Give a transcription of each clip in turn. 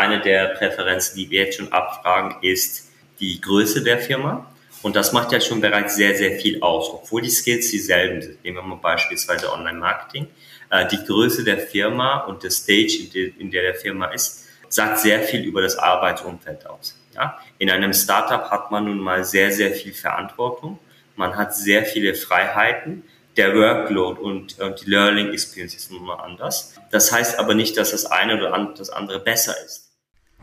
eine der Präferenzen, die wir jetzt schon abfragen, ist die Größe der Firma. Und das macht ja schon bereits sehr, sehr viel aus, obwohl die Skills dieselben sind. Nehmen wir mal beispielsweise Online-Marketing. Äh, die Größe der Firma und der Stage, in der der Firma ist, sagt sehr viel über das Arbeitsumfeld aus. Ja? In einem Startup hat man nun mal sehr, sehr viel Verantwortung. Man hat sehr viele Freiheiten. Der Workload und, und die Learning Experience ist nun mal anders. Das heißt aber nicht, dass das eine oder das andere besser ist.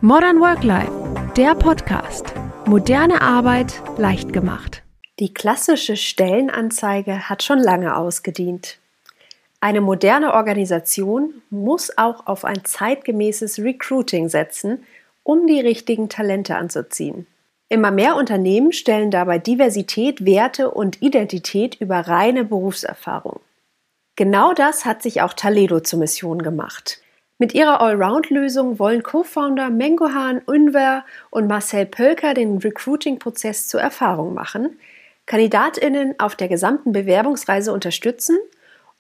Modern Work Life, der Podcast. Moderne Arbeit leicht gemacht. Die klassische Stellenanzeige hat schon lange ausgedient. Eine moderne Organisation muss auch auf ein zeitgemäßes Recruiting setzen, um die richtigen Talente anzuziehen. Immer mehr Unternehmen stellen dabei Diversität, Werte und Identität über reine Berufserfahrung. Genau das hat sich auch Taledo zur Mission gemacht. Mit ihrer Allround-Lösung wollen Co-Founder Mengohan Unver und Marcel Pölker den Recruiting-Prozess zur Erfahrung machen, KandidatInnen auf der gesamten Bewerbungsreise unterstützen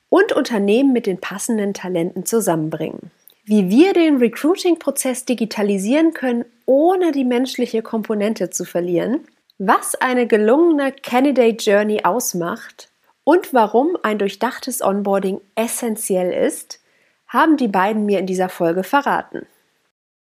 und Unternehmen mit den passenden Talenten zusammenbringen. Wie wir den Recruiting-Prozess digitalisieren können, ohne die menschliche Komponente zu verlieren, was eine gelungene Candidate Journey ausmacht und warum ein durchdachtes Onboarding essentiell ist – haben die beiden mir in dieser Folge verraten.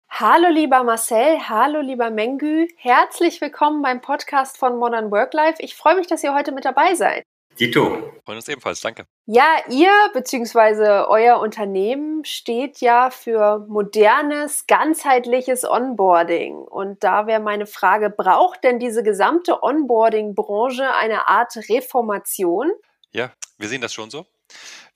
Hallo lieber Marcel, hallo lieber Mengü, herzlich willkommen beim Podcast von Modern Work Life. Ich freue mich, dass ihr heute mit dabei seid. Dito. Freuen uns ebenfalls, danke. Ja, ihr bzw. euer Unternehmen steht ja für modernes, ganzheitliches Onboarding. Und da wäre meine Frage, braucht denn diese gesamte Onboarding-Branche eine Art Reformation? Ja, wir sehen das schon so.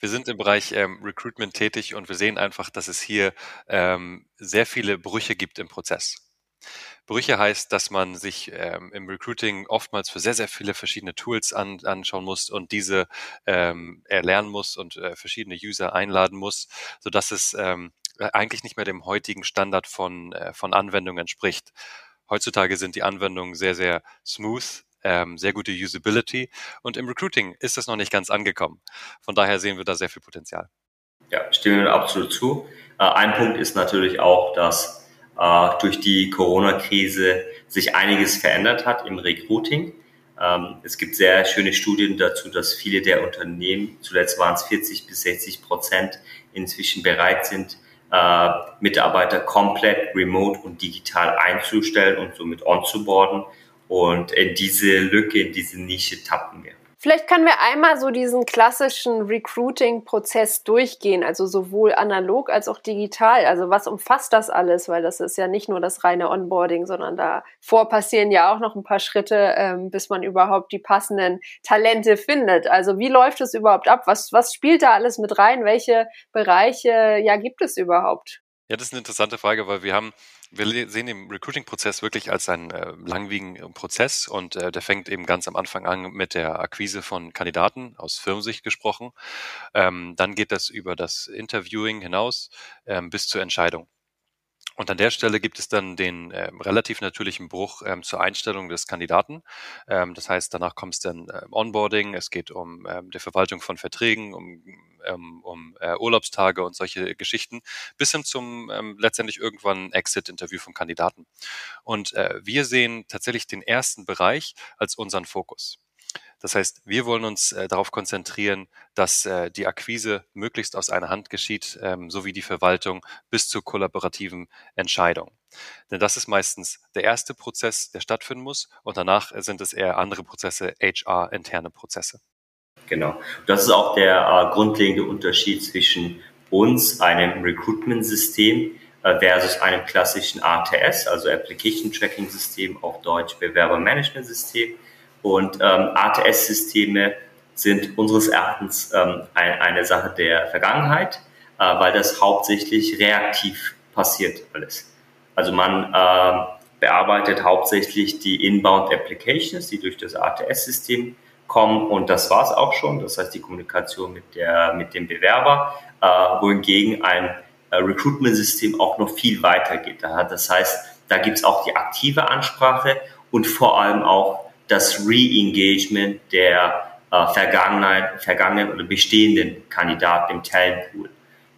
Wir sind im Bereich ähm, Recruitment tätig und wir sehen einfach, dass es hier ähm, sehr viele Brüche gibt im Prozess. Brüche heißt, dass man sich ähm, im Recruiting oftmals für sehr, sehr viele verschiedene Tools an, anschauen muss und diese ähm, erlernen muss und äh, verschiedene User einladen muss, so dass es ähm, eigentlich nicht mehr dem heutigen Standard von, äh, von Anwendungen entspricht. Heutzutage sind die Anwendungen sehr, sehr smooth, ähm, sehr gute Usability. Und im Recruiting ist das noch nicht ganz angekommen. Von daher sehen wir da sehr viel Potenzial. Ja, stimmen wir absolut zu. Äh, ein Punkt ist natürlich auch, dass äh, durch die Corona-Krise sich einiges verändert hat im Recruiting. Ähm, es gibt sehr schöne Studien dazu, dass viele der Unternehmen, zuletzt waren es 40 bis 60 Prozent, inzwischen bereit sind, äh, Mitarbeiter komplett remote und digital einzustellen und somit onzuboarden. Und in diese Lücke, in diese Nische tappen wir. Vielleicht können wir einmal so diesen klassischen Recruiting-Prozess durchgehen, also sowohl analog als auch digital. Also was umfasst das alles? Weil das ist ja nicht nur das reine Onboarding, sondern davor passieren ja auch noch ein paar Schritte, ähm, bis man überhaupt die passenden Talente findet. Also wie läuft es überhaupt ab? Was, was spielt da alles mit rein? Welche Bereiche ja gibt es überhaupt? Ja, das ist eine interessante Frage, weil wir haben wir sehen den Recruiting-Prozess wirklich als einen äh, langwierigen Prozess und äh, der fängt eben ganz am Anfang an mit der Akquise von Kandidaten, aus Firmensicht gesprochen. Ähm, dann geht das über das Interviewing hinaus ähm, bis zur Entscheidung. Und an der Stelle gibt es dann den ähm, relativ natürlichen Bruch ähm, zur Einstellung des Kandidaten. Ähm, das heißt, danach kommt es dann ähm, Onboarding, es geht um ähm, die Verwaltung von Verträgen, um, ähm, um äh, Urlaubstage und solche Geschichten, bis hin zum ähm, letztendlich irgendwann Exit-Interview vom Kandidaten. Und äh, wir sehen tatsächlich den ersten Bereich als unseren Fokus. Das heißt, wir wollen uns äh, darauf konzentrieren, dass äh, die Akquise möglichst aus einer Hand geschieht, ähm, sowie die Verwaltung bis zur kollaborativen Entscheidung. Denn das ist meistens der erste Prozess, der stattfinden muss und danach sind es eher andere Prozesse, HR-interne Prozesse. Genau. Das ist auch der äh, grundlegende Unterschied zwischen uns, einem Recruitment-System, äh, versus einem klassischen ATS, also Application Tracking System, auf Deutsch Bewerbermanagement-System und ähm, ATS-Systeme sind unseres Erachtens ähm, ein, eine Sache der Vergangenheit, äh, weil das hauptsächlich reaktiv passiert alles. Also man äh, bearbeitet hauptsächlich die Inbound Applications, die durch das ATS-System kommen und das war's auch schon. Das heißt die Kommunikation mit der mit dem Bewerber, äh, wohingegen ein äh, Recruitment-System auch noch viel weiter geht. Das heißt, da gibt's auch die aktive Ansprache und vor allem auch das Re-Engagement der äh, vergangenen, vergangenen oder bestehenden Kandidaten im Talentpool.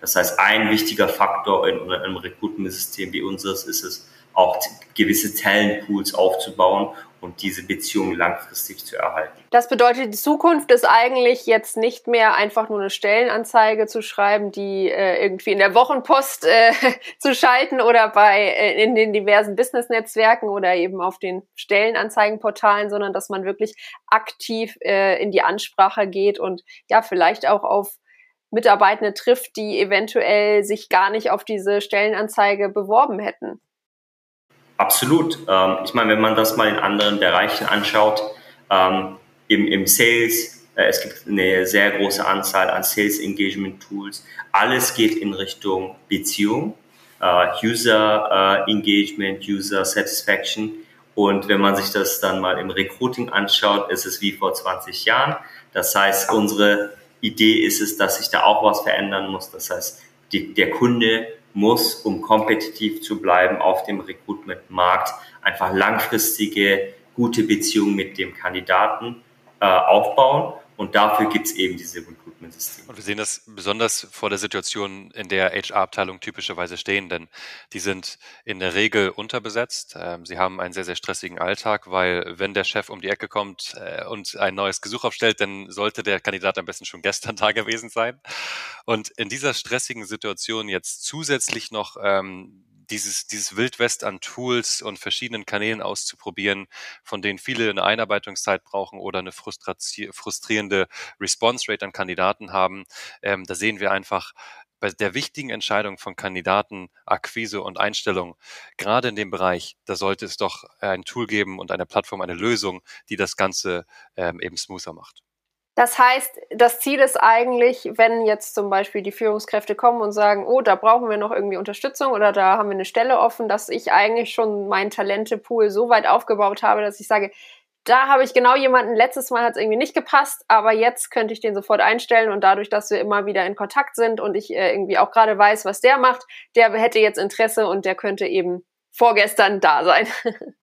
Das heißt, ein wichtiger Faktor in einem Recruitment-System wie unseres ist es, auch gewisse Talentpools aufzubauen und diese Beziehung langfristig zu erhalten. Das bedeutet, die Zukunft ist eigentlich jetzt nicht mehr einfach nur eine Stellenanzeige zu schreiben, die äh, irgendwie in der Wochenpost äh, zu schalten oder bei äh, in den diversen Business-Netzwerken oder eben auf den Stellenanzeigenportalen, sondern dass man wirklich aktiv äh, in die Ansprache geht und ja vielleicht auch auf Mitarbeitende trifft, die eventuell sich gar nicht auf diese Stellenanzeige beworben hätten. Absolut. Ähm, ich meine, wenn man das mal in anderen Bereichen anschaut, ähm, im, im Sales, äh, es gibt eine sehr große Anzahl an Sales Engagement Tools. Alles geht in Richtung Beziehung, äh, User äh, Engagement, User Satisfaction. Und wenn man sich das dann mal im Recruiting anschaut, ist es wie vor 20 Jahren. Das heißt, unsere Idee ist es, dass sich da auch was verändern muss. Das heißt, die, der Kunde muss, um kompetitiv zu bleiben auf dem Recruitment-Markt, einfach langfristige, gute Beziehungen mit dem Kandidaten äh, aufbauen. Und dafür gibt es eben diese Recruitment-Systeme. Und wir sehen das besonders vor der Situation, in der HR-Abteilungen typischerweise stehen, denn die sind in der Regel unterbesetzt. Ähm, sie haben einen sehr, sehr stressigen Alltag, weil wenn der Chef um die Ecke kommt äh, und ein neues Gesuch aufstellt, dann sollte der Kandidat am besten schon gestern da gewesen sein. Und in dieser stressigen Situation jetzt zusätzlich noch ähm, dieses, dieses Wildwest an Tools und verschiedenen Kanälen auszuprobieren, von denen viele eine Einarbeitungszeit brauchen oder eine frustrierende Response Rate an Kandidaten haben. Ähm, da sehen wir einfach, bei der wichtigen Entscheidung von Kandidaten, Akquise und Einstellung, gerade in dem Bereich, da sollte es doch ein Tool geben und eine Plattform, eine Lösung, die das Ganze ähm, eben smoother macht. Das heißt, das Ziel ist eigentlich, wenn jetzt zum Beispiel die Führungskräfte kommen und sagen, oh, da brauchen wir noch irgendwie Unterstützung oder da haben wir eine Stelle offen, dass ich eigentlich schon meinen Talentepool so weit aufgebaut habe, dass ich sage, da habe ich genau jemanden, letztes Mal hat es irgendwie nicht gepasst, aber jetzt könnte ich den sofort einstellen und dadurch, dass wir immer wieder in Kontakt sind und ich äh, irgendwie auch gerade weiß, was der macht, der hätte jetzt Interesse und der könnte eben vorgestern da sein.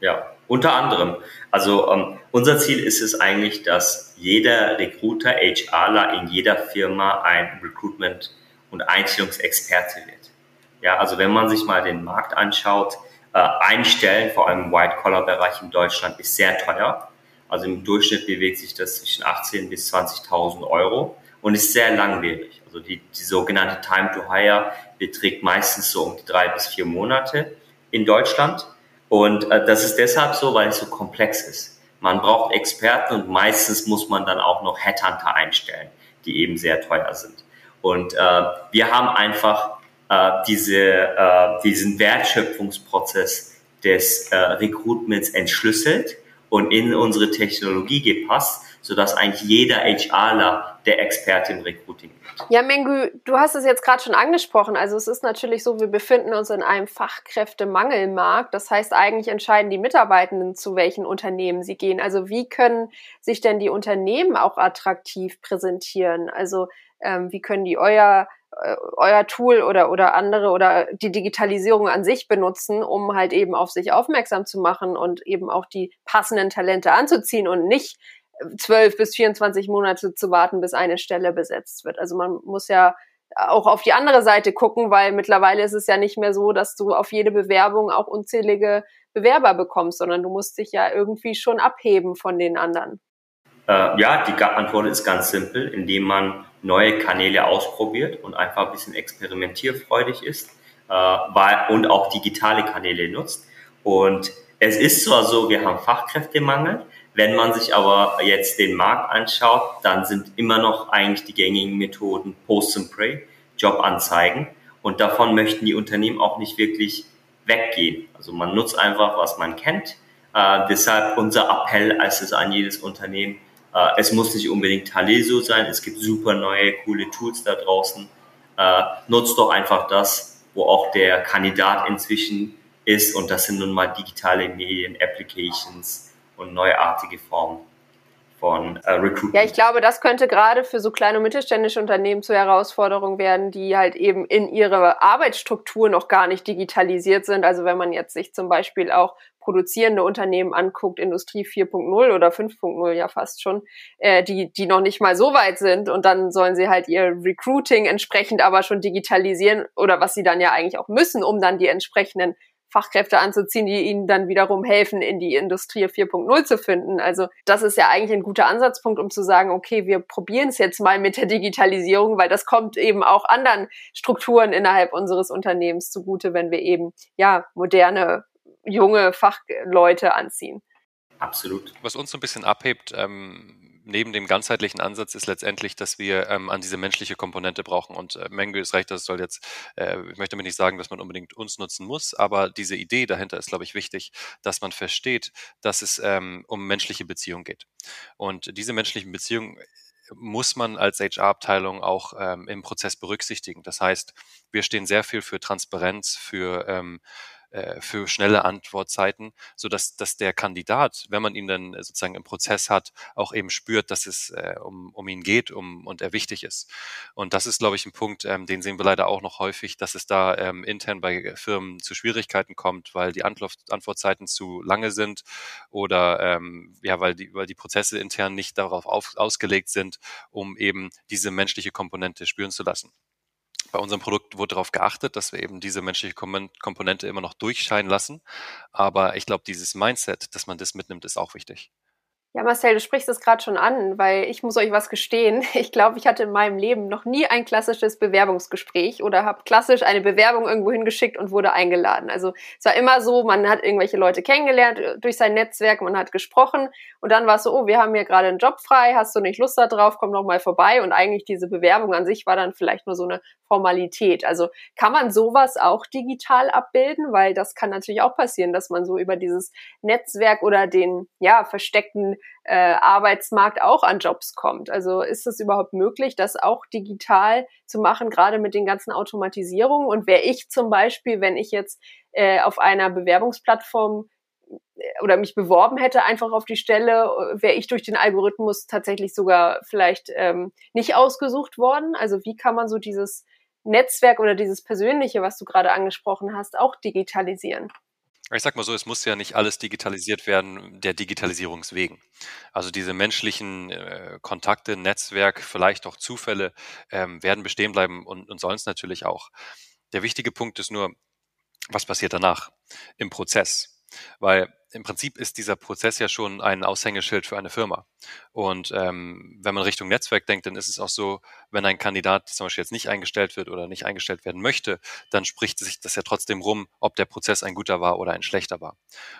Ja, unter anderem. Also ähm, unser Ziel ist es eigentlich, dass jeder Recruiter, HRler in jeder Firma ein Recruitment- und Einstellungsexperte wird. Ja, also wenn man sich mal den Markt anschaut, äh, Einstellen, vor allem im White-Collar-Bereich in Deutschland, ist sehr teuer. Also im Durchschnitt bewegt sich das zwischen 18.000 bis 20.000 Euro und ist sehr langwierig. Also die, die sogenannte Time to Hire beträgt meistens so um die drei bis vier Monate in Deutschland. Und äh, das ist deshalb so, weil es so komplex ist. Man braucht Experten und meistens muss man dann auch noch Headhunter einstellen, die eben sehr teuer sind. Und äh, wir haben einfach äh, diese, äh, diesen Wertschöpfungsprozess des äh, Recruitments entschlüsselt und in unsere Technologie gepasst, sodass eigentlich jeder HRler der Experte im Recruiting. Ja, Mengu, du hast es jetzt gerade schon angesprochen. Also es ist natürlich so, wir befinden uns in einem Fachkräftemangelmarkt. Das heißt, eigentlich entscheiden die Mitarbeitenden, zu welchen Unternehmen sie gehen. Also wie können sich denn die Unternehmen auch attraktiv präsentieren? Also ähm, wie können die euer äh, euer Tool oder, oder andere oder die Digitalisierung an sich benutzen, um halt eben auf sich aufmerksam zu machen und eben auch die passenden Talente anzuziehen und nicht zwölf bis 24 Monate zu warten, bis eine Stelle besetzt wird. Also man muss ja auch auf die andere Seite gucken, weil mittlerweile ist es ja nicht mehr so, dass du auf jede Bewerbung auch unzählige Bewerber bekommst, sondern du musst dich ja irgendwie schon abheben von den anderen. Äh, ja, die Antwort ist ganz simpel, indem man neue Kanäle ausprobiert und einfach ein bisschen experimentierfreudig ist äh, weil, und auch digitale Kanäle nutzt. Und es ist zwar so, wir haben Fachkräftemangel, wenn man sich aber jetzt den Markt anschaut, dann sind immer noch eigentlich die gängigen Methoden Post and Pray, Jobanzeigen. Und davon möchten die Unternehmen auch nicht wirklich weggehen. Also man nutzt einfach, was man kennt. Äh, deshalb unser Appell als es an jedes Unternehmen, äh, es muss nicht unbedingt Taleso sein, es gibt super neue, coole Tools da draußen. Äh, nutzt doch einfach das, wo auch der Kandidat inzwischen ist und das sind nun mal digitale Medien, Applications, und neuartige Formen von äh, Recruitment. Ja, ich glaube, das könnte gerade für so kleine und mittelständische Unternehmen zur Herausforderung werden, die halt eben in ihre Arbeitsstruktur noch gar nicht digitalisiert sind. Also wenn man jetzt sich zum Beispiel auch produzierende Unternehmen anguckt, Industrie 4.0 oder 5.0 ja fast schon, äh, die, die noch nicht mal so weit sind und dann sollen sie halt ihr Recruiting entsprechend aber schon digitalisieren oder was sie dann ja eigentlich auch müssen, um dann die entsprechenden Fachkräfte anzuziehen, die ihnen dann wiederum helfen, in die Industrie 4.0 zu finden. Also das ist ja eigentlich ein guter Ansatzpunkt, um zu sagen, okay, wir probieren es jetzt mal mit der Digitalisierung, weil das kommt eben auch anderen Strukturen innerhalb unseres Unternehmens zugute, wenn wir eben ja moderne junge Fachleute anziehen. Absolut. Was uns so ein bisschen abhebt, ähm, neben dem ganzheitlichen Ansatz ist letztendlich, dass wir ähm, an diese menschliche Komponente brauchen. Und äh, Menge ist recht, das soll jetzt, äh, ich möchte damit nicht sagen, dass man unbedingt uns nutzen muss, aber diese Idee dahinter ist, glaube ich, wichtig, dass man versteht, dass es ähm, um menschliche Beziehungen geht. Und diese menschlichen Beziehungen muss man als HR-Abteilung auch ähm, im Prozess berücksichtigen. Das heißt, wir stehen sehr viel für Transparenz, für ähm, äh, für schnelle Antwortzeiten, so dass, dass der Kandidat, wenn man ihn dann sozusagen im Prozess hat, auch eben spürt, dass es äh, um, um ihn geht um, und er wichtig ist. Und das ist, glaube ich, ein Punkt, ähm, den sehen wir leider auch noch häufig, dass es da ähm, intern bei Firmen zu Schwierigkeiten kommt, weil die Antwort, Antwortzeiten zu lange sind oder ähm, ja, weil die, weil die Prozesse intern nicht darauf auf, ausgelegt sind, um eben diese menschliche Komponente spüren zu lassen bei unserem Produkt wurde darauf geachtet, dass wir eben diese menschliche Komponente immer noch durchscheinen lassen. Aber ich glaube, dieses Mindset, dass man das mitnimmt, ist auch wichtig. Ja, Marcel, du sprichst es gerade schon an, weil ich muss euch was gestehen. Ich glaube, ich hatte in meinem Leben noch nie ein klassisches Bewerbungsgespräch oder habe klassisch eine Bewerbung irgendwo hingeschickt und wurde eingeladen. Also es war immer so, man hat irgendwelche Leute kennengelernt äh, durch sein Netzwerk, man hat gesprochen und dann war es so, oh, wir haben hier gerade einen Job frei, hast du nicht Lust da drauf, komm doch mal vorbei. Und eigentlich diese Bewerbung an sich war dann vielleicht nur so eine Formalität. Also kann man sowas auch digital abbilden, weil das kann natürlich auch passieren, dass man so über dieses Netzwerk oder den ja versteckten äh, Arbeitsmarkt auch an Jobs kommt. Also ist es überhaupt möglich, das auch digital zu machen, gerade mit den ganzen Automatisierungen? Und wäre ich zum Beispiel, wenn ich jetzt äh, auf einer Bewerbungsplattform äh, oder mich beworben hätte einfach auf die Stelle, wäre ich durch den Algorithmus tatsächlich sogar vielleicht ähm, nicht ausgesucht worden. Also wie kann man so dieses Netzwerk oder dieses Persönliche, was du gerade angesprochen hast, auch digitalisieren? Ich sag mal so, es muss ja nicht alles digitalisiert werden, der Digitalisierungswegen. Also diese menschlichen äh, Kontakte, Netzwerk, vielleicht auch Zufälle ähm, werden bestehen bleiben und, und sollen es natürlich auch. Der wichtige Punkt ist nur, was passiert danach im Prozess? Weil im Prinzip ist dieser Prozess ja schon ein Aushängeschild für eine Firma. Und ähm, wenn man Richtung Netzwerk denkt, dann ist es auch so, wenn ein Kandidat zum Beispiel jetzt nicht eingestellt wird oder nicht eingestellt werden möchte, dann spricht sich das ja trotzdem rum, ob der Prozess ein guter war oder ein schlechter war.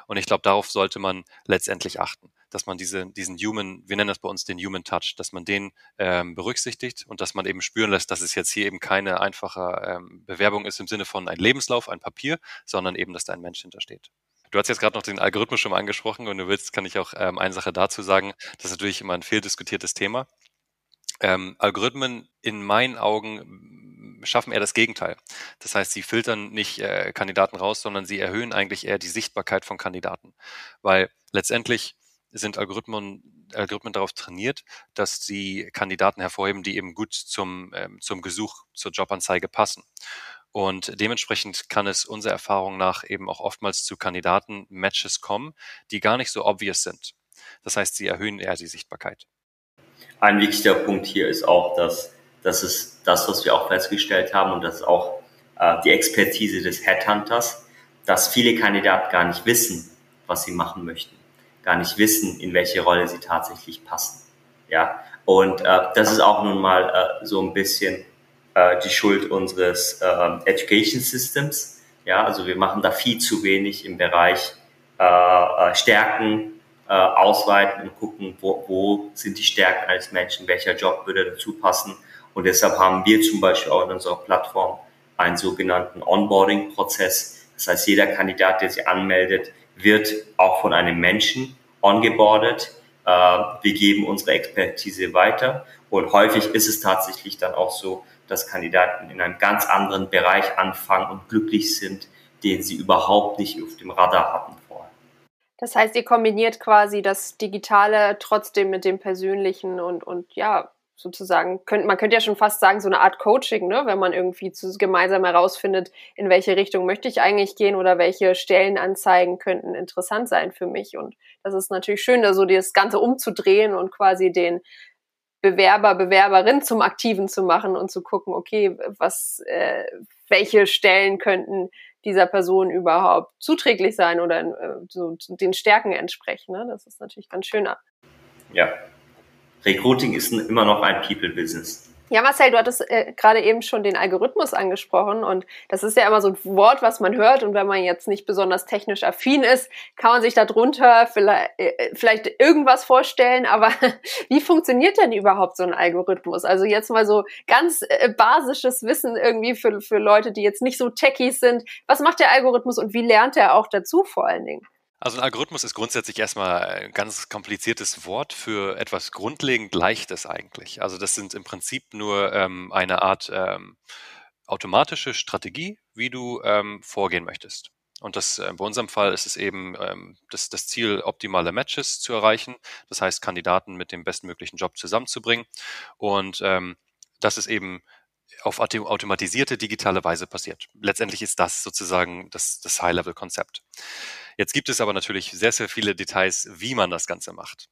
Und ich glaube, darauf sollte man letztendlich achten, dass man diese, diesen Human, wir nennen das bei uns den Human Touch, dass man den ähm, berücksichtigt und dass man eben spüren lässt, dass es jetzt hier eben keine einfache ähm, Bewerbung ist im Sinne von ein Lebenslauf, ein Papier, sondern eben, dass da ein Mensch hintersteht. Du hast jetzt gerade noch den Algorithmus schon mal angesprochen und du willst, kann ich auch ähm, eine Sache dazu sagen. Das ist natürlich immer ein viel diskutiertes Thema. Ähm, Algorithmen in meinen Augen schaffen eher das Gegenteil. Das heißt, sie filtern nicht äh, Kandidaten raus, sondern sie erhöhen eigentlich eher die Sichtbarkeit von Kandidaten. Weil letztendlich sind Algorithmen, Algorithmen darauf trainiert, dass sie Kandidaten hervorheben, die eben gut zum, ähm, zum Gesuch, zur Jobanzeige passen. Und dementsprechend kann es unserer Erfahrung nach eben auch oftmals zu Kandidaten-Matches kommen, die gar nicht so obvious sind. Das heißt, sie erhöhen eher die Sichtbarkeit. Ein wichtiger Punkt hier ist auch, dass das ist das, was wir auch festgestellt haben und das ist auch äh, die Expertise des Headhunters, dass viele Kandidaten gar nicht wissen, was sie machen möchten, gar nicht wissen, in welche Rolle sie tatsächlich passen. Ja, und äh, das ist auch nun mal äh, so ein bisschen äh, die Schuld unseres äh, Education Systems. Ja, also wir machen da viel zu wenig im Bereich äh, äh, Stärken äh, ausweiten und gucken, wo, wo sind die Stärken eines Menschen, welcher Job würde dazu passen. Und deshalb haben wir zum Beispiel auch in unserer Plattform einen sogenannten Onboarding-Prozess. Das heißt, jeder Kandidat, der sich anmeldet, wird auch von einem Menschen ongeboardet. Äh, wir geben unsere Expertise weiter. Und häufig ist es tatsächlich dann auch so, dass Kandidaten in einem ganz anderen Bereich anfangen und glücklich sind, den sie überhaupt nicht auf dem Radar hatten vorher. Das heißt, ihr kombiniert quasi das Digitale trotzdem mit dem Persönlichen und, und ja, sozusagen, könnt, man könnte ja schon fast sagen, so eine Art Coaching, ne? wenn man irgendwie gemeinsam herausfindet, in welche Richtung möchte ich eigentlich gehen oder welche Stellenanzeigen könnten interessant sein für mich. Und das ist natürlich schön, da so das Ganze umzudrehen und quasi den Bewerber, Bewerberin zum Aktiven zu machen und zu gucken, okay, was, äh, welche Stellen könnten dieser Person überhaupt zuträglich sein oder äh, so den Stärken entsprechen. Ne? Das ist natürlich ganz schöner. Ja, Recruiting ist immer noch ein People-Business. Ja, Marcel, du hattest äh, gerade eben schon den Algorithmus angesprochen und das ist ja immer so ein Wort, was man hört und wenn man jetzt nicht besonders technisch affin ist, kann man sich darunter vielleicht, äh, vielleicht irgendwas vorstellen, aber wie funktioniert denn überhaupt so ein Algorithmus? Also jetzt mal so ganz äh, basisches Wissen irgendwie für, für Leute, die jetzt nicht so techies sind. Was macht der Algorithmus und wie lernt er auch dazu vor allen Dingen? Also ein Algorithmus ist grundsätzlich erstmal ein ganz kompliziertes Wort für etwas grundlegend Leichtes eigentlich. Also das sind im Prinzip nur ähm, eine Art ähm, automatische Strategie, wie du ähm, vorgehen möchtest. Und das, äh, bei unserem Fall ist es eben ähm, das, das Ziel, optimale Matches zu erreichen. Das heißt, Kandidaten mit dem bestmöglichen Job zusammenzubringen. Und ähm, das ist eben auf automatisierte digitale Weise passiert. Letztendlich ist das sozusagen das, das High-Level-Konzept. Jetzt gibt es aber natürlich sehr, sehr viele Details, wie man das Ganze macht.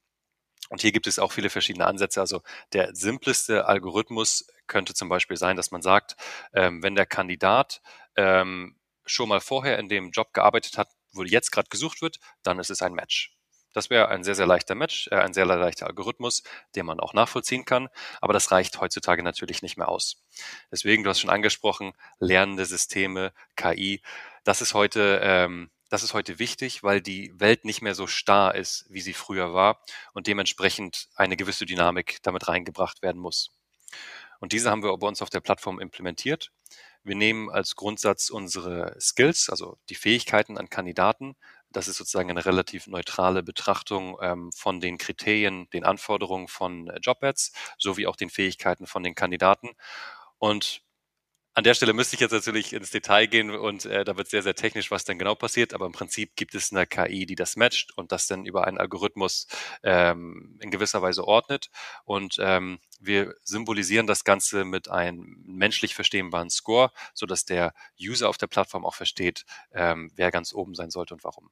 Und hier gibt es auch viele verschiedene Ansätze. Also der simpleste Algorithmus könnte zum Beispiel sein, dass man sagt, ähm, wenn der Kandidat ähm, schon mal vorher in dem Job gearbeitet hat, wo jetzt gerade gesucht wird, dann ist es ein Match. Das wäre ein sehr, sehr leichter Match, äh, ein sehr leichter Algorithmus, den man auch nachvollziehen kann. Aber das reicht heutzutage natürlich nicht mehr aus. Deswegen, du hast schon angesprochen, lernende Systeme, KI. Das ist heute ähm, das ist heute wichtig, weil die Welt nicht mehr so starr ist, wie sie früher war und dementsprechend eine gewisse Dynamik damit reingebracht werden muss. Und diese haben wir bei uns auf der Plattform implementiert. Wir nehmen als Grundsatz unsere Skills, also die Fähigkeiten an Kandidaten. Das ist sozusagen eine relativ neutrale Betrachtung ähm, von den Kriterien, den Anforderungen von äh, Jobads sowie auch den Fähigkeiten von den Kandidaten. Und an der Stelle müsste ich jetzt natürlich ins Detail gehen und äh, da wird sehr, sehr technisch, was dann genau passiert. Aber im Prinzip gibt es eine KI, die das matcht und das dann über einen Algorithmus ähm, in gewisser Weise ordnet. Und ähm, wir symbolisieren das Ganze mit einem menschlich verstehbaren Score, so dass der User auf der Plattform auch versteht, ähm, wer ganz oben sein sollte und warum.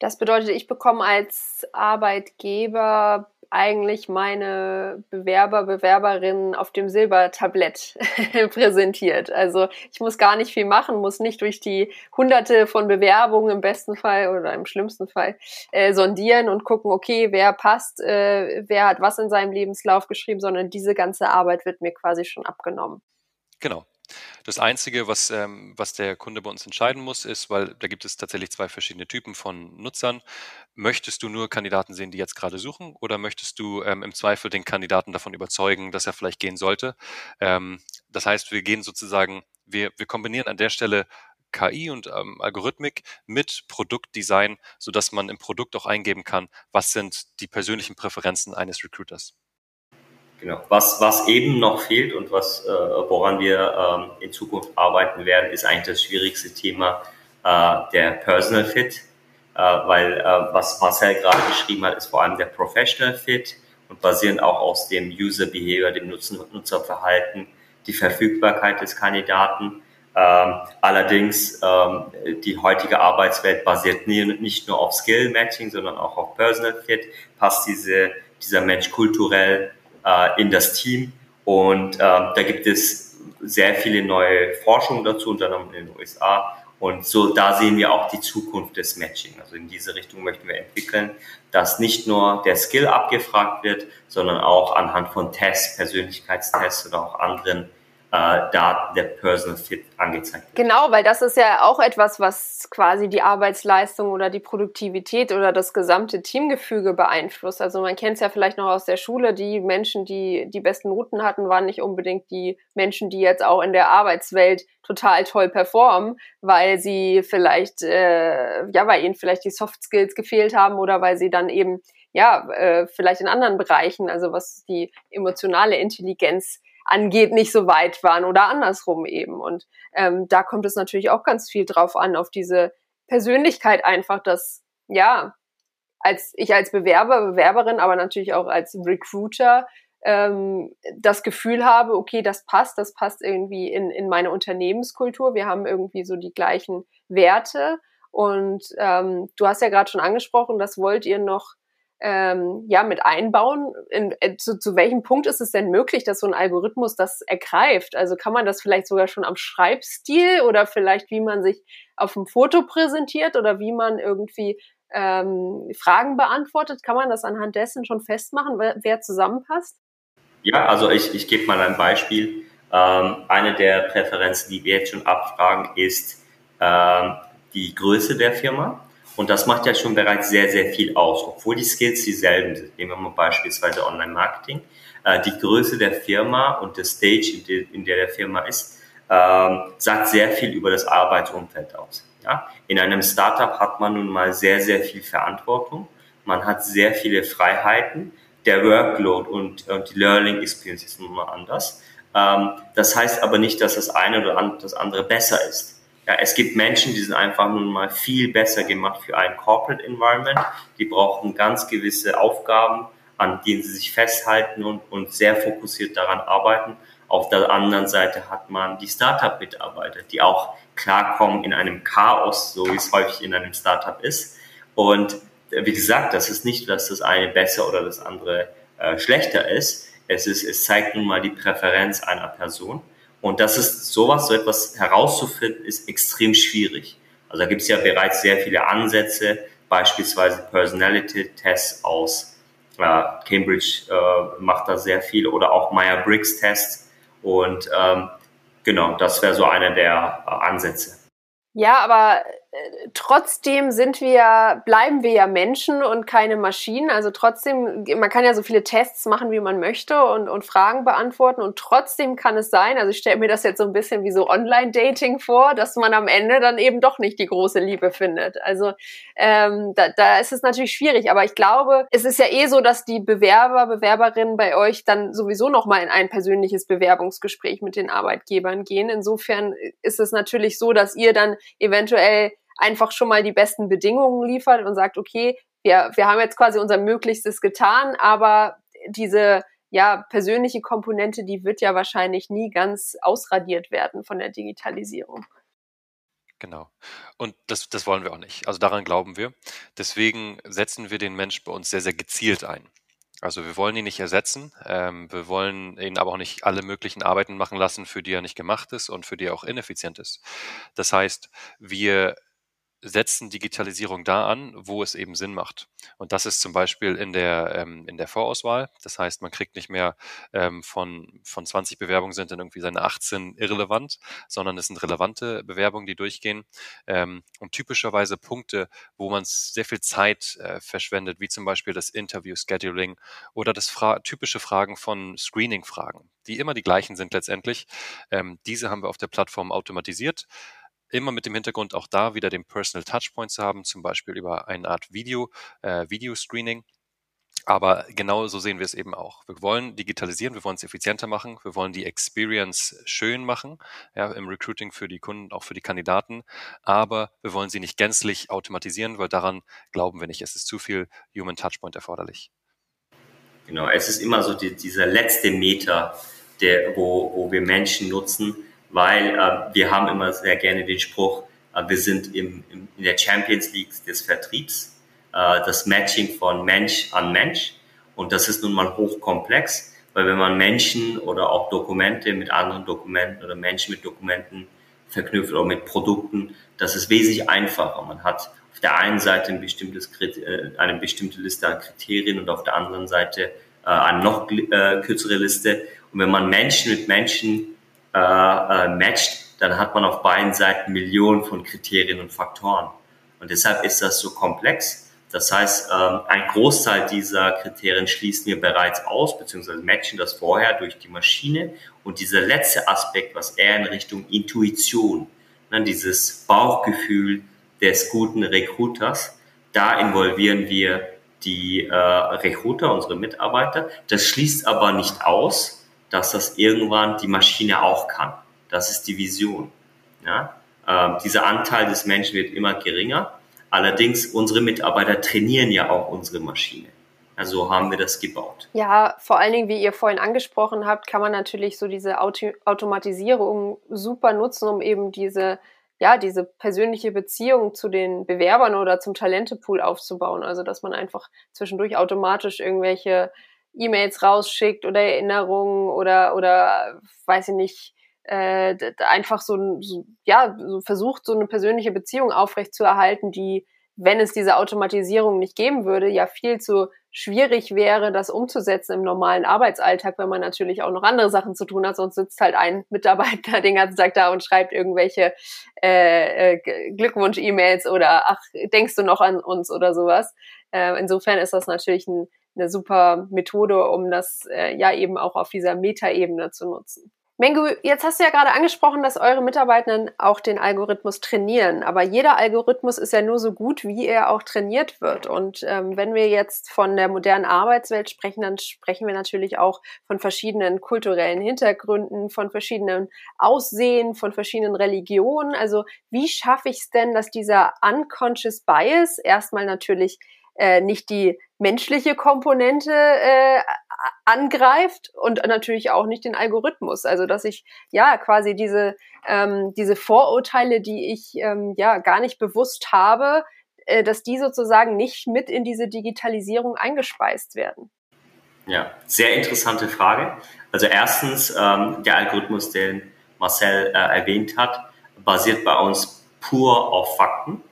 Das bedeutet, ich bekomme als Arbeitgeber eigentlich meine Bewerber, Bewerberinnen auf dem Silbertablett präsentiert. Also ich muss gar nicht viel machen, muss nicht durch die hunderte von Bewerbungen im besten Fall oder im schlimmsten Fall äh, sondieren und gucken, okay, wer passt, äh, wer hat was in seinem Lebenslauf geschrieben, sondern diese ganze Arbeit wird mir quasi schon abgenommen. Genau. Das Einzige, was, ähm, was der Kunde bei uns entscheiden muss, ist, weil da gibt es tatsächlich zwei verschiedene Typen von Nutzern. Möchtest du nur Kandidaten sehen, die jetzt gerade suchen, oder möchtest du ähm, im Zweifel den Kandidaten davon überzeugen, dass er vielleicht gehen sollte? Ähm, das heißt, wir gehen sozusagen, wir, wir kombinieren an der Stelle KI und ähm, Algorithmik mit Produktdesign, sodass man im Produkt auch eingeben kann, was sind die persönlichen Präferenzen eines Recruiters. Genau. Was, was eben noch fehlt und was, äh, woran wir ähm, in Zukunft arbeiten werden, ist eigentlich das schwierigste Thema äh, der Personal Fit, äh, weil äh, was Marcel gerade beschrieben hat, ist vor allem der Professional Fit und basierend auch aus dem User Behavior, dem Nutzen, Nutzerverhalten, die Verfügbarkeit des Kandidaten. Ähm, allerdings ähm, die heutige Arbeitswelt basiert nicht nur auf Skill Matching, sondern auch auf Personal Fit. Passt diese, dieser Mensch kulturell äh, in das Team. Und äh, da gibt es sehr viele neue Forschungen dazu, unter anderem in den USA. Und so, da sehen wir auch die Zukunft des Matching. Also in diese Richtung möchten wir entwickeln, dass nicht nur der Skill abgefragt wird, sondern auch anhand von Tests, Persönlichkeitstests oder auch anderen äh, Daten der Personal Fit angezeigt wird. Genau, weil das ist ja auch etwas, was quasi die Arbeitsleistung oder die Produktivität oder das gesamte Teamgefüge beeinflusst. Also man kennt es ja vielleicht noch aus der Schule, die Menschen, die die besten Noten hatten, waren nicht unbedingt die Menschen, die jetzt auch in der Arbeitswelt total toll performen, weil sie vielleicht, äh, ja, weil ihnen vielleicht die Soft Skills gefehlt haben oder weil sie dann eben ja, äh, vielleicht in anderen Bereichen, also was die emotionale Intelligenz angeht, nicht so weit waren oder andersrum eben. Und ähm, da kommt es natürlich auch ganz viel drauf an, auf diese Persönlichkeit einfach, dass, ja, als ich als Bewerber, Bewerberin, aber natürlich auch als Recruiter ähm, das Gefühl habe, okay, das passt, das passt irgendwie in, in meine Unternehmenskultur. Wir haben irgendwie so die gleichen Werte. Und ähm, du hast ja gerade schon angesprochen, das wollt ihr noch ähm, ja mit einbauen. In, äh, zu, zu welchem Punkt ist es denn möglich, dass so ein Algorithmus das ergreift? Also kann man das vielleicht sogar schon am Schreibstil oder vielleicht wie man sich auf dem Foto präsentiert oder wie man irgendwie ähm, Fragen beantwortet? Kann man das anhand dessen schon festmachen, wer, wer zusammenpasst? Ja, also ich, ich gebe mal ein Beispiel. Ähm, eine der Präferenzen, die wir jetzt schon abfragen, ist ähm, die Größe der Firma. Und das macht ja schon bereits sehr, sehr viel aus, obwohl die Skills dieselben sind. Nehmen wir mal beispielsweise Online-Marketing. Äh, die Größe der Firma und der Stage, in der, der, Firma ist, ähm, sagt sehr viel über das Arbeitsumfeld aus. In einem Startup hat man nun mal sehr, sehr viel Verantwortung. Man hat sehr viele Freiheiten der Workload und, und die Learning Experience ist nun mal anders. Ähm, das heißt aber nicht, dass das eine oder das andere besser ist. Ja, es gibt Menschen, die sind einfach nun mal viel besser gemacht für ein Corporate Environment. Die brauchen ganz gewisse Aufgaben, an denen sie sich festhalten und, und sehr fokussiert daran arbeiten. Auf der anderen Seite hat man die Startup-Mitarbeiter, die auch klarkommen in einem Chaos, so wie es häufig in einem Startup ist. Und wie gesagt, das ist nicht, dass das eine besser oder das andere äh, schlechter ist. Es ist, es zeigt nun mal die Präferenz einer Person. Und das ist sowas, so etwas herauszufinden, ist extrem schwierig. Also da gibt es ja bereits sehr viele Ansätze, beispielsweise Personality-Tests aus äh, Cambridge äh, macht da sehr viel oder auch Meyer-Briggs-Tests. Und ähm, genau, das wäre so einer der äh, Ansätze. Ja, aber trotzdem sind wir, bleiben wir ja Menschen und keine Maschinen. Also trotzdem, man kann ja so viele Tests machen, wie man möchte und, und Fragen beantworten. Und trotzdem kann es sein, also ich stelle mir das jetzt so ein bisschen wie so Online-Dating vor, dass man am Ende dann eben doch nicht die große Liebe findet. Also ähm, da, da ist es natürlich schwierig. Aber ich glaube, es ist ja eh so, dass die Bewerber, Bewerberinnen bei euch dann sowieso nochmal in ein persönliches Bewerbungsgespräch mit den Arbeitgebern gehen. Insofern ist es natürlich so, dass ihr dann eventuell einfach schon mal die besten Bedingungen liefert und sagt, okay, wir, wir haben jetzt quasi unser Möglichstes getan, aber diese ja, persönliche Komponente, die wird ja wahrscheinlich nie ganz ausradiert werden von der Digitalisierung. Genau. Und das, das wollen wir auch nicht. Also daran glauben wir. Deswegen setzen wir den Mensch bei uns sehr, sehr gezielt ein. Also wir wollen ihn nicht ersetzen. Ähm, wir wollen ihn aber auch nicht alle möglichen Arbeiten machen lassen, für die er nicht gemacht ist und für die er auch ineffizient ist. Das heißt, wir setzen Digitalisierung da an, wo es eben Sinn macht. Und das ist zum Beispiel in der, ähm, in der Vorauswahl. Das heißt, man kriegt nicht mehr ähm, von, von 20 Bewerbungen sind dann irgendwie seine 18 irrelevant, sondern es sind relevante Bewerbungen, die durchgehen. Ähm, und typischerweise Punkte, wo man sehr viel Zeit äh, verschwendet, wie zum Beispiel das Interview-Scheduling oder das Fra typische Fragen von Screening-Fragen, die immer die gleichen sind letztendlich. Ähm, diese haben wir auf der Plattform automatisiert immer mit dem Hintergrund auch da wieder den Personal Touchpoint zu haben, zum Beispiel über eine Art Video, äh, Video-Screening. Aber genau so sehen wir es eben auch. Wir wollen digitalisieren, wir wollen es effizienter machen, wir wollen die Experience schön machen, ja, im Recruiting für die Kunden, auch für die Kandidaten. Aber wir wollen sie nicht gänzlich automatisieren, weil daran glauben wir nicht. Es ist zu viel Human Touchpoint erforderlich. Genau, es ist immer so die, dieser letzte Meter, der, wo, wo wir Menschen nutzen, weil äh, wir haben immer sehr gerne den Spruch, äh, wir sind im, im, in der Champions League des Vertriebs, äh, das Matching von Mensch an Mensch und das ist nun mal hochkomplex, weil wenn man Menschen oder auch Dokumente mit anderen Dokumenten oder Menschen mit Dokumenten verknüpft oder mit Produkten, das ist wesentlich einfacher. Man hat auf der einen Seite ein bestimmtes, äh, eine bestimmte Liste an Kriterien und auf der anderen Seite äh, eine noch äh, kürzere Liste. Und wenn man Menschen mit Menschen äh, äh, matcht, dann hat man auf beiden Seiten Millionen von Kriterien und Faktoren. Und deshalb ist das so komplex. Das heißt, ähm, ein Großteil dieser Kriterien schließen wir bereits aus, beziehungsweise matchen das vorher durch die Maschine. Und dieser letzte Aspekt, was eher in Richtung Intuition, ne, dieses Bauchgefühl des guten Recruiters, da involvieren wir die äh, Recruiter, unsere Mitarbeiter. Das schließt aber nicht aus, dass das irgendwann die Maschine auch kann. Das ist die Vision. Ja? Ähm, dieser Anteil des Menschen wird immer geringer, Allerdings, unsere Mitarbeiter trainieren ja auch unsere Maschine. Also haben wir das gebaut. Ja, vor allen Dingen, wie ihr vorhin angesprochen habt, kann man natürlich so diese Auto Automatisierung super nutzen, um eben diese, ja, diese persönliche Beziehung zu den Bewerbern oder zum Talentepool aufzubauen. Also, dass man einfach zwischendurch automatisch irgendwelche E-Mails rausschickt oder Erinnerungen oder, oder, weiß ich nicht, äh, einfach so, so, ja, so versucht, so eine persönliche Beziehung aufrechtzuerhalten, die, wenn es diese Automatisierung nicht geben würde, ja viel zu schwierig wäre, das umzusetzen im normalen Arbeitsalltag, wenn man natürlich auch noch andere Sachen zu tun hat. Sonst sitzt halt ein Mitarbeiter den ganzen Tag da und schreibt irgendwelche äh, äh, Glückwunsch-E-Mails oder ach, denkst du noch an uns oder sowas. Äh, insofern ist das natürlich ein, eine super Methode, um das äh, ja eben auch auf dieser Metaebene zu nutzen. Mengu, jetzt hast du ja gerade angesprochen, dass eure Mitarbeitenden auch den Algorithmus trainieren. Aber jeder Algorithmus ist ja nur so gut, wie er auch trainiert wird. Und ähm, wenn wir jetzt von der modernen Arbeitswelt sprechen, dann sprechen wir natürlich auch von verschiedenen kulturellen Hintergründen, von verschiedenen Aussehen, von verschiedenen Religionen. Also wie schaffe ich es denn, dass dieser unconscious bias erstmal natürlich äh, nicht die menschliche Komponente äh, angreift und natürlich auch nicht den Algorithmus. Also dass ich ja quasi diese, ähm, diese Vorurteile, die ich ähm, ja gar nicht bewusst habe, äh, dass die sozusagen nicht mit in diese Digitalisierung eingespeist werden. Ja, sehr interessante Frage. Also erstens, ähm, der Algorithmus, den Marcel äh, erwähnt hat, basiert bei uns pur auf Fakten.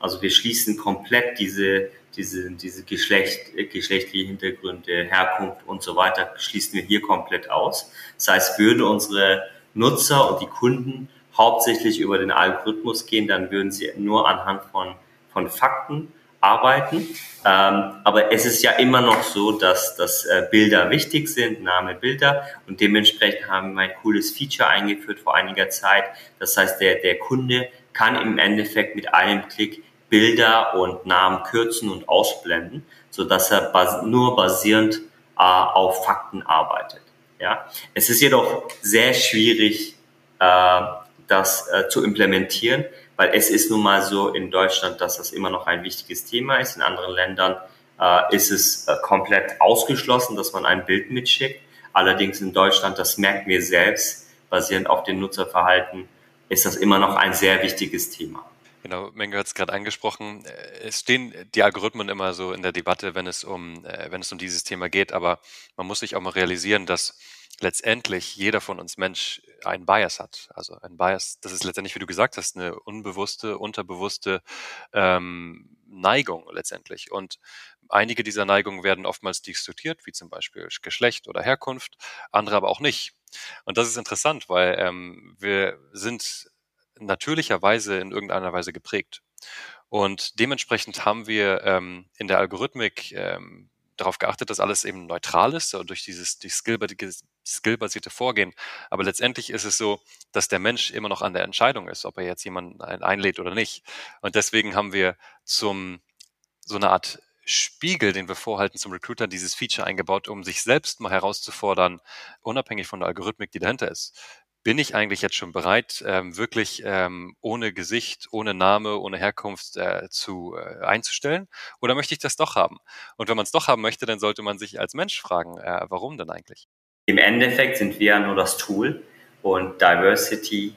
Also wir schließen komplett diese diese, diese Geschlecht, geschlechtliche Hintergründe, Herkunft und so weiter schließen wir hier komplett aus. Das heißt, würden unsere Nutzer und die Kunden hauptsächlich über den Algorithmus gehen, dann würden sie nur anhand von, von Fakten arbeiten. Ähm, aber es ist ja immer noch so, dass, dass äh, Bilder wichtig sind, Name, Bilder. Und dementsprechend haben wir ein cooles Feature eingeführt vor einiger Zeit. Das heißt, der, der Kunde kann im Endeffekt mit einem Klick Bilder und Namen kürzen und ausblenden, so dass er bas nur basierend äh, auf Fakten arbeitet. Ja, es ist jedoch sehr schwierig, äh, das äh, zu implementieren, weil es ist nun mal so in Deutschland, dass das immer noch ein wichtiges Thema ist. In anderen Ländern äh, ist es äh, komplett ausgeschlossen, dass man ein Bild mitschickt. Allerdings in Deutschland, das merken wir selbst, basierend auf dem Nutzerverhalten, ist das immer noch ein sehr wichtiges Thema. Genau, Menge hat es gerade angesprochen. Äh, es stehen die Algorithmen immer so in der Debatte, wenn es um, äh, wenn es um dieses Thema geht, aber man muss sich auch mal realisieren, dass letztendlich jeder von uns Mensch einen Bias hat. Also ein Bias, das ist letztendlich, wie du gesagt hast, eine unbewusste, unterbewusste ähm, Neigung letztendlich. Und einige dieser Neigungen werden oftmals diskutiert, wie zum Beispiel Geschlecht oder Herkunft, andere aber auch nicht. Und das ist interessant, weil ähm, wir sind natürlicherweise in irgendeiner Weise geprägt. Und dementsprechend haben wir ähm, in der Algorithmik ähm, darauf geachtet, dass alles eben neutral ist, so durch dieses die skillbasierte Vorgehen. Aber letztendlich ist es so, dass der Mensch immer noch an der Entscheidung ist, ob er jetzt jemanden einlädt oder nicht. Und deswegen haben wir zum so eine Art Spiegel, den wir vorhalten zum Recruiter, dieses Feature eingebaut, um sich selbst mal herauszufordern, unabhängig von der Algorithmik, die dahinter ist bin ich eigentlich jetzt schon bereit, ähm, wirklich ähm, ohne Gesicht, ohne Name, ohne Herkunft äh, zu äh, einzustellen? Oder möchte ich das doch haben? Und wenn man es doch haben möchte, dann sollte man sich als Mensch fragen, äh, warum denn eigentlich? Im Endeffekt sind wir ja nur das Tool und Diversity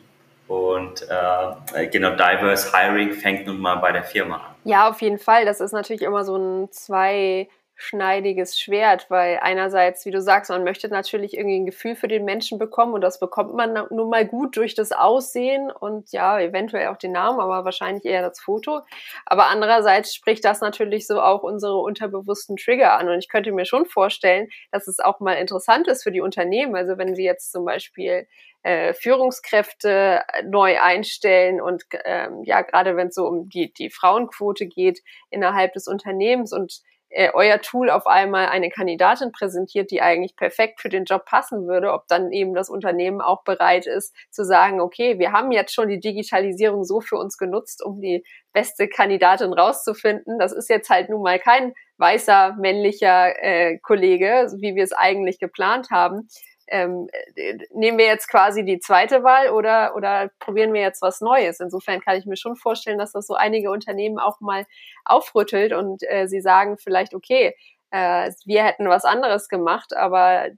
und äh, genau Diverse Hiring fängt nun mal bei der Firma an. Ja, auf jeden Fall. Das ist natürlich immer so ein zwei schneidiges Schwert, weil einerseits, wie du sagst, man möchte natürlich irgendwie ein Gefühl für den Menschen bekommen und das bekommt man nun mal gut durch das Aussehen und ja, eventuell auch den Namen, aber wahrscheinlich eher das Foto. Aber andererseits spricht das natürlich so auch unsere unterbewussten Trigger an und ich könnte mir schon vorstellen, dass es auch mal interessant ist für die Unternehmen. Also wenn sie jetzt zum Beispiel äh, Führungskräfte neu einstellen und ähm, ja, gerade wenn es so um die, die Frauenquote geht innerhalb des Unternehmens und äh, euer Tool auf einmal eine Kandidatin präsentiert, die eigentlich perfekt für den Job passen würde, ob dann eben das Unternehmen auch bereit ist zu sagen, okay, wir haben jetzt schon die Digitalisierung so für uns genutzt, um die beste Kandidatin rauszufinden. Das ist jetzt halt nun mal kein weißer männlicher äh, Kollege, wie wir es eigentlich geplant haben. Ähm, nehmen wir jetzt quasi die zweite Wahl oder, oder probieren wir jetzt was Neues? Insofern kann ich mir schon vorstellen, dass das so einige Unternehmen auch mal aufrüttelt und äh, sie sagen vielleicht, okay, äh, wir hätten was anderes gemacht, aber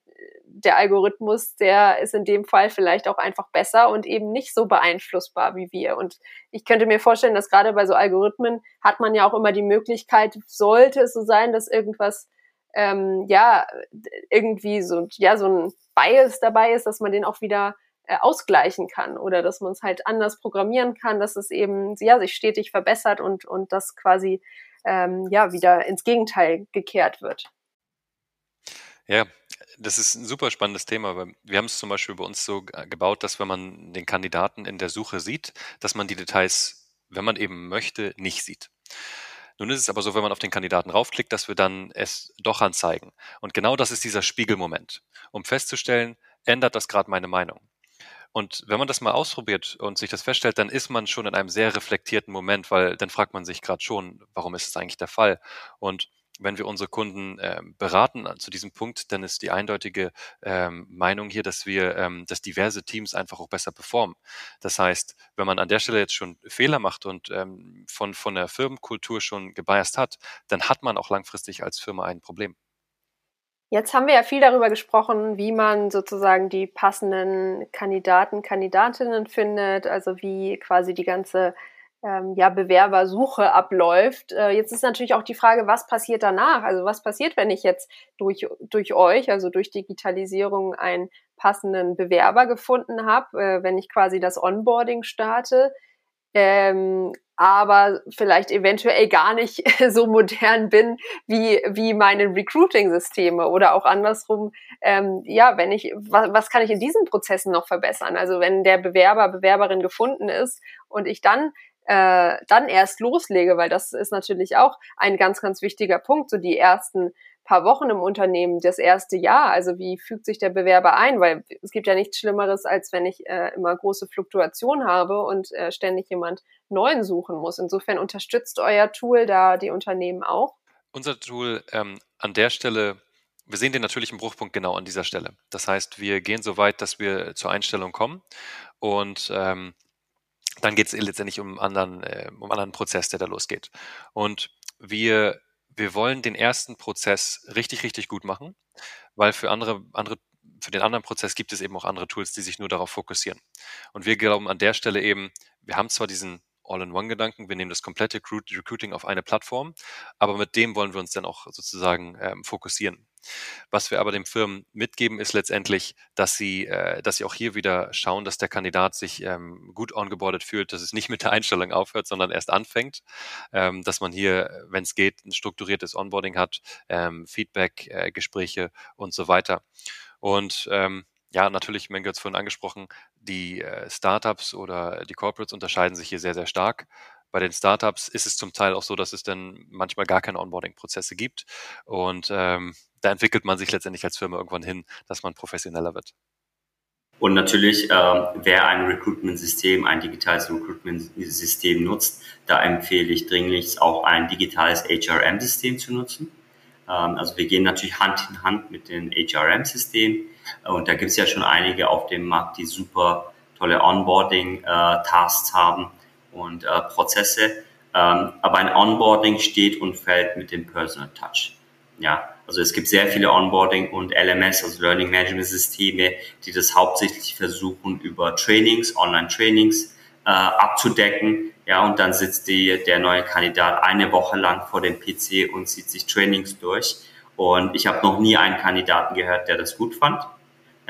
der Algorithmus, der ist in dem Fall vielleicht auch einfach besser und eben nicht so beeinflussbar wie wir. Und ich könnte mir vorstellen, dass gerade bei so Algorithmen hat man ja auch immer die Möglichkeit, sollte es so sein, dass irgendwas ähm, ja irgendwie so ja so ein Bias dabei ist, dass man den auch wieder äh, ausgleichen kann oder dass man es halt anders programmieren kann, dass es eben ja sich stetig verbessert und und das quasi ähm, ja wieder ins Gegenteil gekehrt wird. Ja, das ist ein super spannendes Thema, wir haben es zum Beispiel bei uns so gebaut, dass wenn man den Kandidaten in der Suche sieht, dass man die Details, wenn man eben möchte, nicht sieht. Nun ist es aber so, wenn man auf den Kandidaten raufklickt, dass wir dann es doch anzeigen. Und genau das ist dieser Spiegelmoment, um festzustellen, ändert das gerade meine Meinung. Und wenn man das mal ausprobiert und sich das feststellt, dann ist man schon in einem sehr reflektierten Moment, weil dann fragt man sich gerade schon, warum ist es eigentlich der Fall? Und wenn wir unsere Kunden äh, beraten zu diesem Punkt, dann ist die eindeutige ähm, Meinung hier, dass wir, ähm, dass diverse Teams einfach auch besser performen. Das heißt, wenn man an der Stelle jetzt schon Fehler macht und ähm, von, von der Firmenkultur schon gebiased hat, dann hat man auch langfristig als Firma ein Problem. Jetzt haben wir ja viel darüber gesprochen, wie man sozusagen die passenden Kandidaten, Kandidatinnen findet, also wie quasi die ganze ähm, ja, Bewerbersuche abläuft. Äh, jetzt ist natürlich auch die Frage, was passiert danach? Also was passiert, wenn ich jetzt durch, durch euch, also durch Digitalisierung, einen passenden Bewerber gefunden habe, äh, wenn ich quasi das Onboarding starte, ähm, aber vielleicht eventuell gar nicht so modern bin wie, wie meine Recruiting-Systeme oder auch andersrum, ähm, ja, wenn ich, was, was kann ich in diesen Prozessen noch verbessern? Also wenn der Bewerber, Bewerberin gefunden ist und ich dann äh, dann erst loslege, weil das ist natürlich auch ein ganz, ganz wichtiger Punkt, so die ersten paar Wochen im Unternehmen, das erste Jahr, also wie fügt sich der Bewerber ein, weil es gibt ja nichts Schlimmeres, als wenn ich äh, immer große Fluktuation habe und äh, ständig jemand Neuen suchen muss. Insofern unterstützt euer Tool da die Unternehmen auch? Unser Tool ähm, an der Stelle wir sehen den natürlichen Bruchpunkt genau an dieser Stelle. Das heißt, wir gehen so weit, dass wir zur Einstellung kommen und ähm, dann geht es letztendlich um anderen, äh, um einen anderen Prozess, der da losgeht. Und wir, wir wollen den ersten Prozess richtig, richtig gut machen, weil für andere, andere, für den anderen Prozess gibt es eben auch andere Tools, die sich nur darauf fokussieren. Und wir glauben an der Stelle eben, wir haben zwar diesen All-in-One-Gedanken. Wir nehmen das komplette Recruiting auf eine Plattform, aber mit dem wollen wir uns dann auch sozusagen ähm, fokussieren. Was wir aber den Firmen mitgeben, ist letztendlich, dass sie, äh, dass sie auch hier wieder schauen, dass der Kandidat sich ähm, gut ongeboardet fühlt, dass es nicht mit der Einstellung aufhört, sondern erst anfängt, ähm, dass man hier, wenn es geht, ein strukturiertes Onboarding hat, ähm, Feedback, äh, Gespräche und so weiter. Und ähm, ja, natürlich, Menke hat es vorhin angesprochen, die äh, Startups oder die Corporates unterscheiden sich hier sehr, sehr stark. Bei den Startups ist es zum Teil auch so, dass es dann manchmal gar keine Onboarding-Prozesse gibt. Und ähm, da entwickelt man sich letztendlich als Firma irgendwann hin, dass man professioneller wird. Und natürlich, äh, wer ein Recruitment-System, ein digitales Recruitment-System nutzt, da empfehle ich dringlich auch ein digitales HRM-System zu nutzen. Ähm, also wir gehen natürlich Hand in Hand mit den HRM-Systemen und da gibt es ja schon einige auf dem Markt, die super tolle Onboarding-Tasks haben und äh, Prozesse. Ähm, aber ein Onboarding steht und fällt mit dem Personal Touch. Ja, also es gibt sehr viele Onboarding und LMS, also Learning Management Systeme, die das hauptsächlich versuchen, über Trainings, Online-Trainings äh, abzudecken. Ja, und dann sitzt die, der neue Kandidat eine Woche lang vor dem PC und zieht sich Trainings durch. Und ich habe noch nie einen Kandidaten gehört, der das gut fand.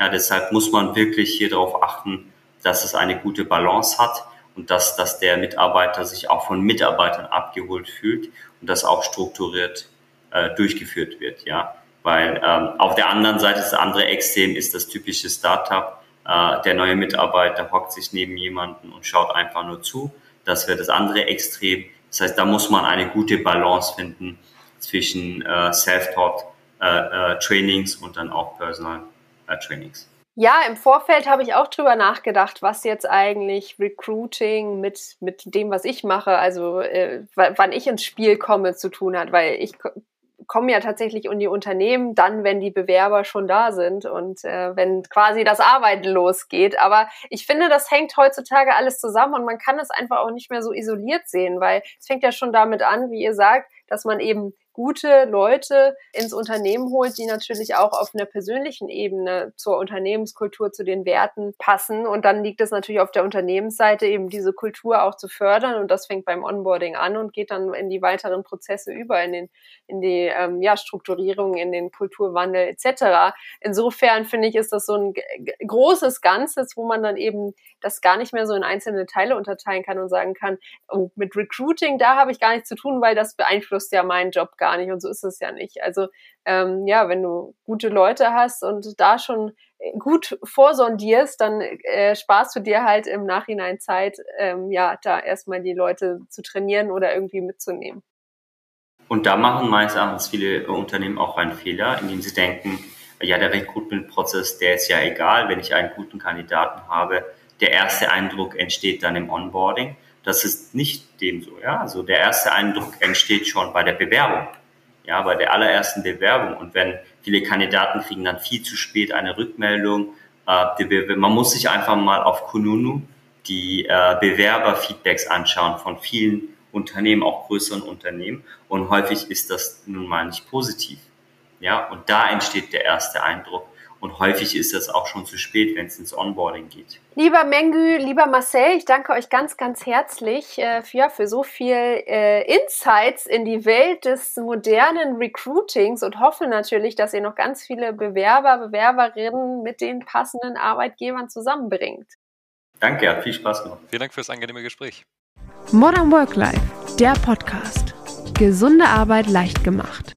Ja, deshalb muss man wirklich hier darauf achten, dass es eine gute Balance hat und dass, dass der Mitarbeiter sich auch von Mitarbeitern abgeholt fühlt und das auch strukturiert äh, durchgeführt wird. Ja, weil ähm, auf der anderen Seite, das andere Extrem ist das typische Startup. Äh, der neue Mitarbeiter hockt sich neben jemanden und schaut einfach nur zu. Das wäre das andere Extrem. Das heißt, da muss man eine gute Balance finden zwischen äh, Self-Taught äh, äh, Trainings und dann auch Personal äh, Trainings. Ja, im Vorfeld habe ich auch drüber nachgedacht, was jetzt eigentlich Recruiting mit, mit dem, was ich mache, also äh, wann ich ins Spiel komme, zu tun hat, weil ich kommen ja tatsächlich in die Unternehmen dann, wenn die Bewerber schon da sind und äh, wenn quasi das Arbeiten losgeht. Aber ich finde, das hängt heutzutage alles zusammen und man kann es einfach auch nicht mehr so isoliert sehen, weil es fängt ja schon damit an, wie ihr sagt, dass man eben gute Leute ins Unternehmen holt, die natürlich auch auf einer persönlichen Ebene zur Unternehmenskultur, zu den Werten passen. Und dann liegt es natürlich auf der Unternehmensseite eben diese Kultur auch zu fördern. Und das fängt beim Onboarding an und geht dann in die weiteren Prozesse über, in den, in die ähm, ja, Strukturierung, in den Kulturwandel etc. Insofern finde ich, ist das so ein großes Ganzes, wo man dann eben das gar nicht mehr so in einzelne Teile unterteilen kann und sagen kann, oh, mit Recruiting, da habe ich gar nichts zu tun, weil das beeinflusst ja meinen Job gar nicht und so ist es ja nicht. Also ähm, ja, wenn du gute Leute hast und da schon gut vorsondierst, dann äh, sparst du dir halt im Nachhinein Zeit, ähm, ja, da erstmal die Leute zu trainieren oder irgendwie mitzunehmen. Und da machen meines Erachtens viele Unternehmen auch einen Fehler, indem sie denken, ja, der Recruitment-Prozess, der ist ja egal, wenn ich einen guten Kandidaten habe. Der erste Eindruck entsteht dann im Onboarding. Das ist nicht dem so, ja. Also der erste Eindruck entsteht schon bei der Bewerbung. Ja, bei der allerersten Bewerbung. Und wenn viele Kandidaten kriegen dann viel zu spät eine Rückmeldung, äh, man muss sich einfach mal auf Kununu die äh, Bewerberfeedbacks anschauen von vielen Unternehmen, auch größeren Unternehmen. Und häufig ist das nun mal nicht positiv. Ja, und da entsteht der erste Eindruck. Und häufig ist es auch schon zu spät, wenn es ins Onboarding geht. Lieber Mengü, lieber Marcel, ich danke euch ganz, ganz herzlich äh, für, für so viel äh, Insights in die Welt des modernen Recruitings und hoffe natürlich, dass ihr noch ganz viele Bewerber, Bewerberinnen mit den passenden Arbeitgebern zusammenbringt. Danke, hat viel Spaß gemacht. Vielen Dank fürs angenehme Gespräch. Modern Work Life, der Podcast. Gesunde Arbeit leicht gemacht.